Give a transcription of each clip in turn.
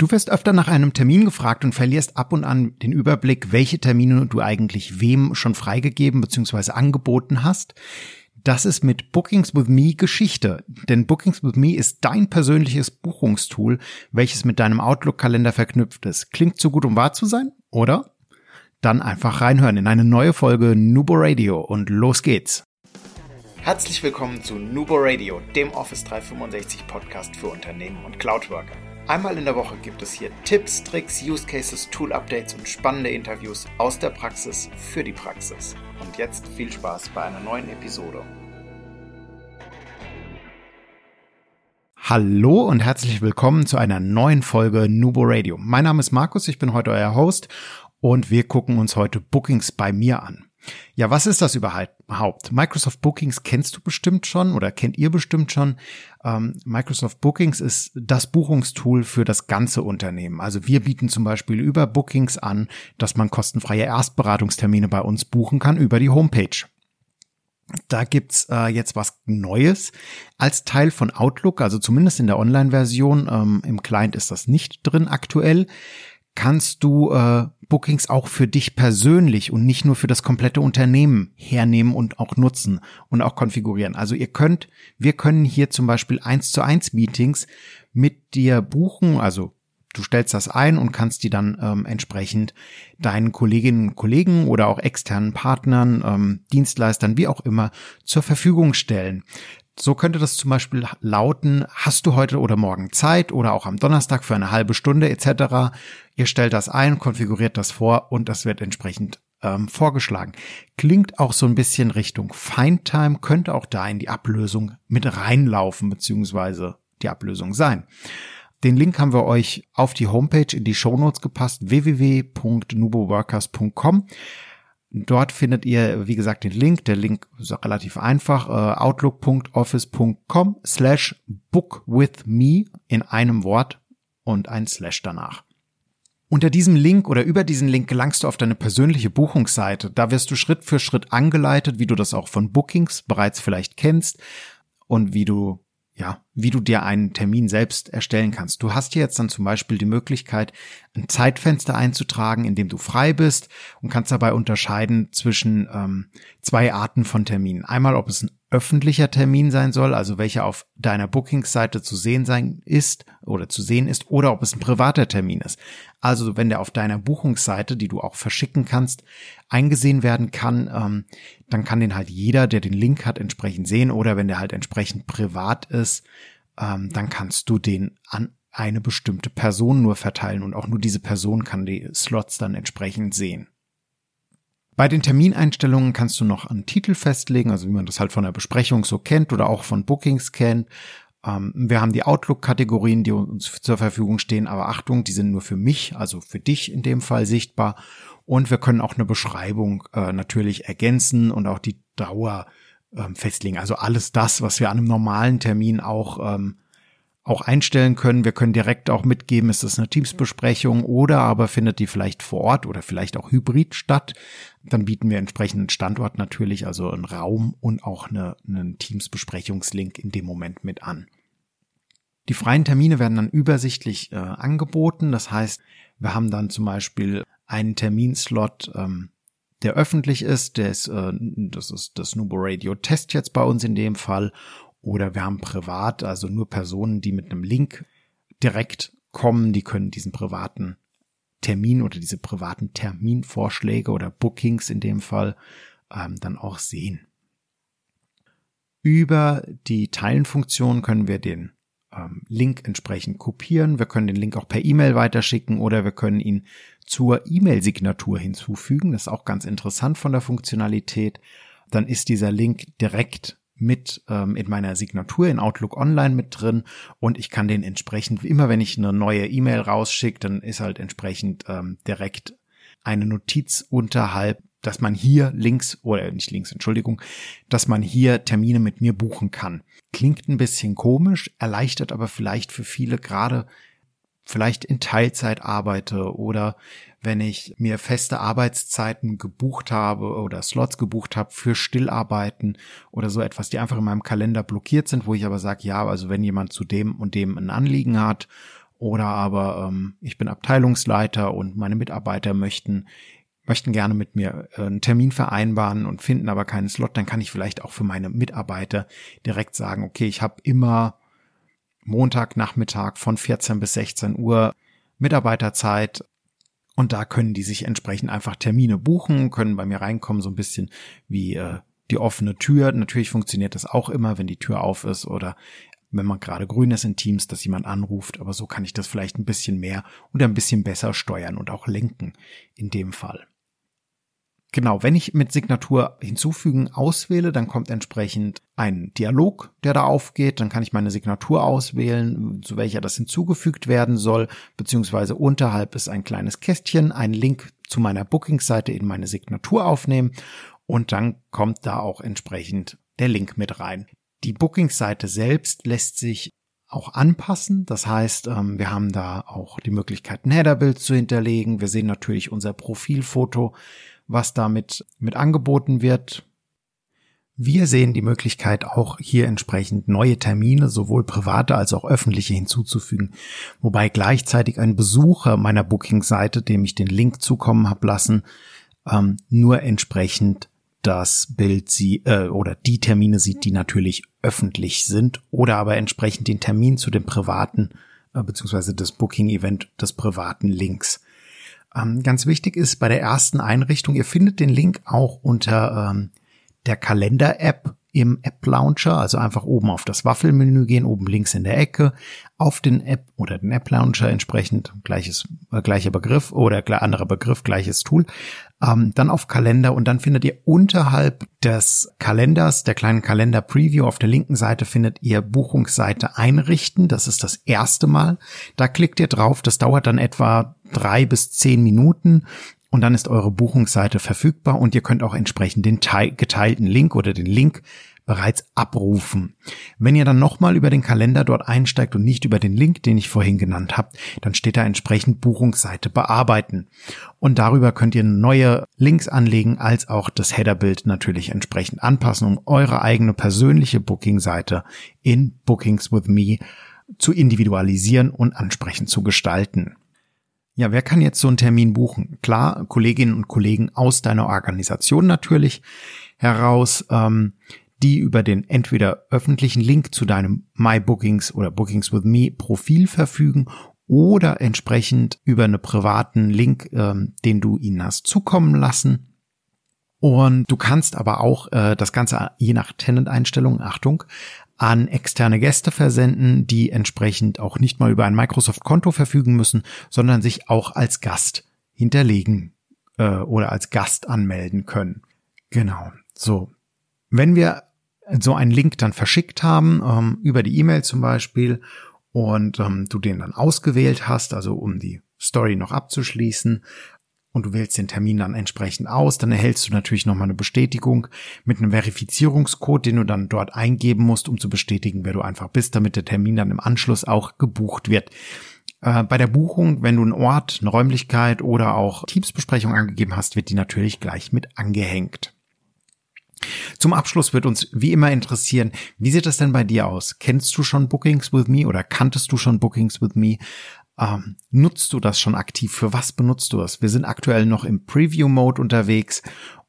Du wirst öfter nach einem Termin gefragt und verlierst ab und an den Überblick, welche Termine du eigentlich wem schon freigegeben bzw. angeboten hast. Das ist mit Bookings with Me Geschichte, denn Bookings with Me ist dein persönliches Buchungstool, welches mit deinem Outlook-Kalender verknüpft ist. Klingt zu gut, um wahr zu sein, oder? Dann einfach reinhören in eine neue Folge Nubo Radio und los geht's. Herzlich willkommen zu Nubo Radio, dem Office 365 Podcast für Unternehmen und Cloudworker. Einmal in der Woche gibt es hier Tipps, Tricks, Use Cases, Tool Updates und spannende Interviews aus der Praxis für die Praxis. Und jetzt viel Spaß bei einer neuen Episode. Hallo und herzlich willkommen zu einer neuen Folge Nubo Radio. Mein Name ist Markus, ich bin heute euer Host und wir gucken uns heute Bookings bei mir an. Ja, was ist das überhaupt? Microsoft Bookings kennst du bestimmt schon oder kennt ihr bestimmt schon. Ähm, Microsoft Bookings ist das Buchungstool für das ganze Unternehmen. Also wir bieten zum Beispiel über Bookings an, dass man kostenfreie Erstberatungstermine bei uns buchen kann über die Homepage. Da gibt's äh, jetzt was Neues als Teil von Outlook, also zumindest in der Online-Version. Ähm, Im Client ist das nicht drin aktuell kannst du äh, Bookings auch für dich persönlich und nicht nur für das komplette Unternehmen hernehmen und auch nutzen und auch konfigurieren. Also ihr könnt, wir können hier zum Beispiel eins zu eins Meetings mit dir buchen, also du stellst das ein und kannst die dann ähm, entsprechend deinen Kolleginnen und Kollegen oder auch externen Partnern, ähm, Dienstleistern, wie auch immer, zur Verfügung stellen. So könnte das zum Beispiel lauten, hast du heute oder morgen Zeit oder auch am Donnerstag für eine halbe Stunde etc. Ihr stellt das ein, konfiguriert das vor und das wird entsprechend ähm, vorgeschlagen. Klingt auch so ein bisschen Richtung Findtime, könnte auch da in die Ablösung mit reinlaufen beziehungsweise die Ablösung sein. Den Link haben wir euch auf die Homepage in die Shownotes gepasst, www.nuboworkers.com. Dort findet ihr, wie gesagt, den Link. Der Link ist auch relativ einfach. Äh, outlook.office.com slash book with me in einem Wort und ein Slash danach. Unter diesem Link oder über diesen Link gelangst du auf deine persönliche Buchungsseite. Da wirst du Schritt für Schritt angeleitet, wie du das auch von Bookings bereits vielleicht kennst und wie du ja, wie du dir einen Termin selbst erstellen kannst. Du hast hier jetzt dann zum Beispiel die Möglichkeit, ein Zeitfenster einzutragen, in dem du frei bist und kannst dabei unterscheiden zwischen ähm, zwei Arten von Terminen. Einmal, ob es ein öffentlicher Termin sein soll, also welcher auf deiner Bookings-Seite zu sehen sein ist oder zu sehen ist, oder ob es ein privater Termin ist. Also wenn der auf deiner Buchungsseite, die du auch verschicken kannst, eingesehen werden kann, ähm, dann kann den halt jeder, der den Link hat, entsprechend sehen. Oder wenn der halt entsprechend privat ist, ähm, dann kannst du den an eine bestimmte Person nur verteilen und auch nur diese Person kann die Slots dann entsprechend sehen. Bei den Termineinstellungen kannst du noch einen Titel festlegen, also wie man das halt von der Besprechung so kennt oder auch von Bookings kennt. Ähm, wir haben die Outlook-Kategorien, die uns zur Verfügung stehen, aber Achtung, die sind nur für mich, also für dich in dem Fall sichtbar. Und wir können auch eine Beschreibung äh, natürlich ergänzen und auch die Dauer ähm, festlegen. Also alles das, was wir an einem normalen Termin auch ähm, auch einstellen können. Wir können direkt auch mitgeben, ist das eine Teamsbesprechung oder aber findet die vielleicht vor Ort oder vielleicht auch hybrid statt. Dann bieten wir entsprechenden Standort natürlich, also einen Raum und auch eine, einen Teamsbesprechungslink in dem Moment mit an. Die freien Termine werden dann übersichtlich äh, angeboten. Das heißt, wir haben dann zum Beispiel einen Terminslot, ähm, der öffentlich ist. Der ist, äh, das ist das Nubo Radio Test jetzt bei uns in dem Fall. Oder wir haben privat, also nur Personen, die mit einem Link direkt kommen, die können diesen privaten Termin oder diese privaten Terminvorschläge oder Bookings in dem Fall ähm, dann auch sehen. Über die Teilenfunktion können wir den ähm, Link entsprechend kopieren. Wir können den Link auch per E-Mail weiterschicken oder wir können ihn zur E-Mail-Signatur hinzufügen. Das ist auch ganz interessant von der Funktionalität. Dann ist dieser Link direkt mit ähm, in meiner Signatur in Outlook Online mit drin und ich kann den entsprechend, immer wenn ich eine neue E-Mail rausschicke, dann ist halt entsprechend ähm, direkt eine Notiz unterhalb, dass man hier links oder nicht links, Entschuldigung, dass man hier Termine mit mir buchen kann. Klingt ein bisschen komisch, erleichtert aber vielleicht für viele gerade vielleicht in Teilzeit arbeite oder wenn ich mir feste Arbeitszeiten gebucht habe oder Slots gebucht habe für Stillarbeiten oder so etwas, die einfach in meinem Kalender blockiert sind, wo ich aber sage, ja, also wenn jemand zu dem und dem ein Anliegen hat Oder aber ähm, ich bin Abteilungsleiter und meine Mitarbeiter möchten möchten gerne mit mir äh, einen Termin vereinbaren und finden aber keinen Slot, dann kann ich vielleicht auch für meine Mitarbeiter direkt sagen, okay, ich habe immer Montagnachmittag von 14 bis 16 Uhr Mitarbeiterzeit und da können die sich entsprechend einfach Termine buchen, können bei mir reinkommen, so ein bisschen wie äh, die offene Tür. Natürlich funktioniert das auch immer, wenn die Tür auf ist oder wenn man gerade grün ist in Teams, dass jemand anruft, aber so kann ich das vielleicht ein bisschen mehr und ein bisschen besser steuern und auch lenken in dem Fall. Genau, wenn ich mit Signatur hinzufügen auswähle, dann kommt entsprechend ein Dialog, der da aufgeht. Dann kann ich meine Signatur auswählen, zu welcher das hinzugefügt werden soll, beziehungsweise unterhalb ist ein kleines Kästchen, ein Link zu meiner Bookingseite in meine Signatur aufnehmen und dann kommt da auch entsprechend der Link mit rein. Die Bookingseite selbst lässt sich auch anpassen. Das heißt, ähm, wir haben da auch die Möglichkeit, ein Headerbild zu hinterlegen. Wir sehen natürlich unser Profilfoto was damit mit angeboten wird. Wir sehen die Möglichkeit auch hier entsprechend neue Termine, sowohl private als auch öffentliche hinzuzufügen, wobei gleichzeitig ein Besucher meiner Booking-Seite, dem ich den Link zukommen habe lassen, ähm, nur entsprechend das Bild sie äh, oder die Termine sieht, die natürlich öffentlich sind, oder aber entsprechend den Termin zu dem privaten äh, beziehungsweise das Booking-Event des privaten Links. Ähm, ganz wichtig ist bei der ersten Einrichtung, ihr findet den Link auch unter ähm, der Kalender-App im App-Launcher, also einfach oben auf das Waffelmenü gehen, oben links in der Ecke, auf den App oder den App-Launcher entsprechend, gleiches, äh, gleicher Begriff oder anderer Begriff, gleiches Tool, ähm, dann auf Kalender und dann findet ihr unterhalb des Kalenders, der kleinen Kalender-Preview auf der linken Seite findet ihr Buchungsseite einrichten, das ist das erste Mal, da klickt ihr drauf, das dauert dann etwa drei bis zehn Minuten und dann ist eure Buchungsseite verfügbar und ihr könnt auch entsprechend den geteilten Link oder den Link bereits abrufen. Wenn ihr dann nochmal über den Kalender dort einsteigt und nicht über den Link, den ich vorhin genannt habe, dann steht da entsprechend Buchungsseite bearbeiten. Und darüber könnt ihr neue Links anlegen, als auch das Headerbild natürlich entsprechend anpassen, um eure eigene persönliche Bookingseite in Bookings with Me zu individualisieren und ansprechend zu gestalten. Ja, wer kann jetzt so einen Termin buchen? Klar, Kolleginnen und Kollegen aus deiner Organisation natürlich heraus, ähm, die über den entweder öffentlichen Link zu deinem My Bookings oder Bookings with Me Profil verfügen oder entsprechend über einen privaten Link, ähm, den du ihnen hast zukommen lassen. Und du kannst aber auch äh, das Ganze je nach Tenant-Einstellung, Achtung, an externe Gäste versenden, die entsprechend auch nicht mal über ein Microsoft-Konto verfügen müssen, sondern sich auch als Gast hinterlegen äh, oder als Gast anmelden können. Genau. So. Wenn wir so einen Link dann verschickt haben, ähm, über die E-Mail zum Beispiel, und ähm, du den dann ausgewählt hast, also um die Story noch abzuschließen, und du wählst den Termin dann entsprechend aus, dann erhältst du natürlich nochmal eine Bestätigung mit einem Verifizierungscode, den du dann dort eingeben musst, um zu bestätigen, wer du einfach bist, damit der Termin dann im Anschluss auch gebucht wird. Äh, bei der Buchung, wenn du einen Ort, eine Räumlichkeit oder auch Teamsbesprechung angegeben hast, wird die natürlich gleich mit angehängt. Zum Abschluss wird uns wie immer interessieren, wie sieht das denn bei dir aus? Kennst du schon Bookings with Me oder kanntest du schon Bookings with Me? Ähm, nutzt du das schon aktiv? Für was benutzt du das? Wir sind aktuell noch im Preview-Mode unterwegs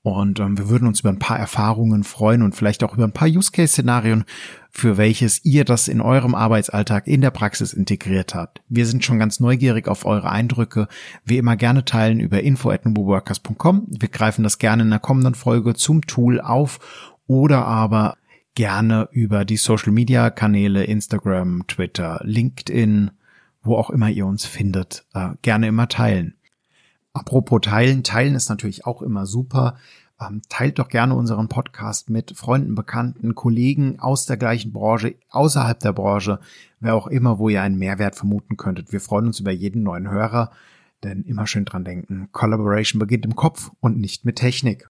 und ähm, wir würden uns über ein paar Erfahrungen freuen und vielleicht auch über ein paar Use-Case-Szenarien, für welches ihr das in eurem Arbeitsalltag in der Praxis integriert habt. Wir sind schon ganz neugierig auf eure Eindrücke. Wie immer gerne teilen über info.nuboworkers.com. Wir greifen das gerne in der kommenden Folge zum Tool auf oder aber gerne über die Social-Media-Kanäle Instagram, Twitter, LinkedIn, wo auch immer ihr uns findet, äh, gerne immer teilen. Apropos teilen, teilen ist natürlich auch immer super. Ähm, teilt doch gerne unseren Podcast mit Freunden, Bekannten, Kollegen aus der gleichen Branche, außerhalb der Branche, wer auch immer, wo ihr einen Mehrwert vermuten könntet. Wir freuen uns über jeden neuen Hörer, denn immer schön dran denken, Collaboration beginnt im Kopf und nicht mit Technik.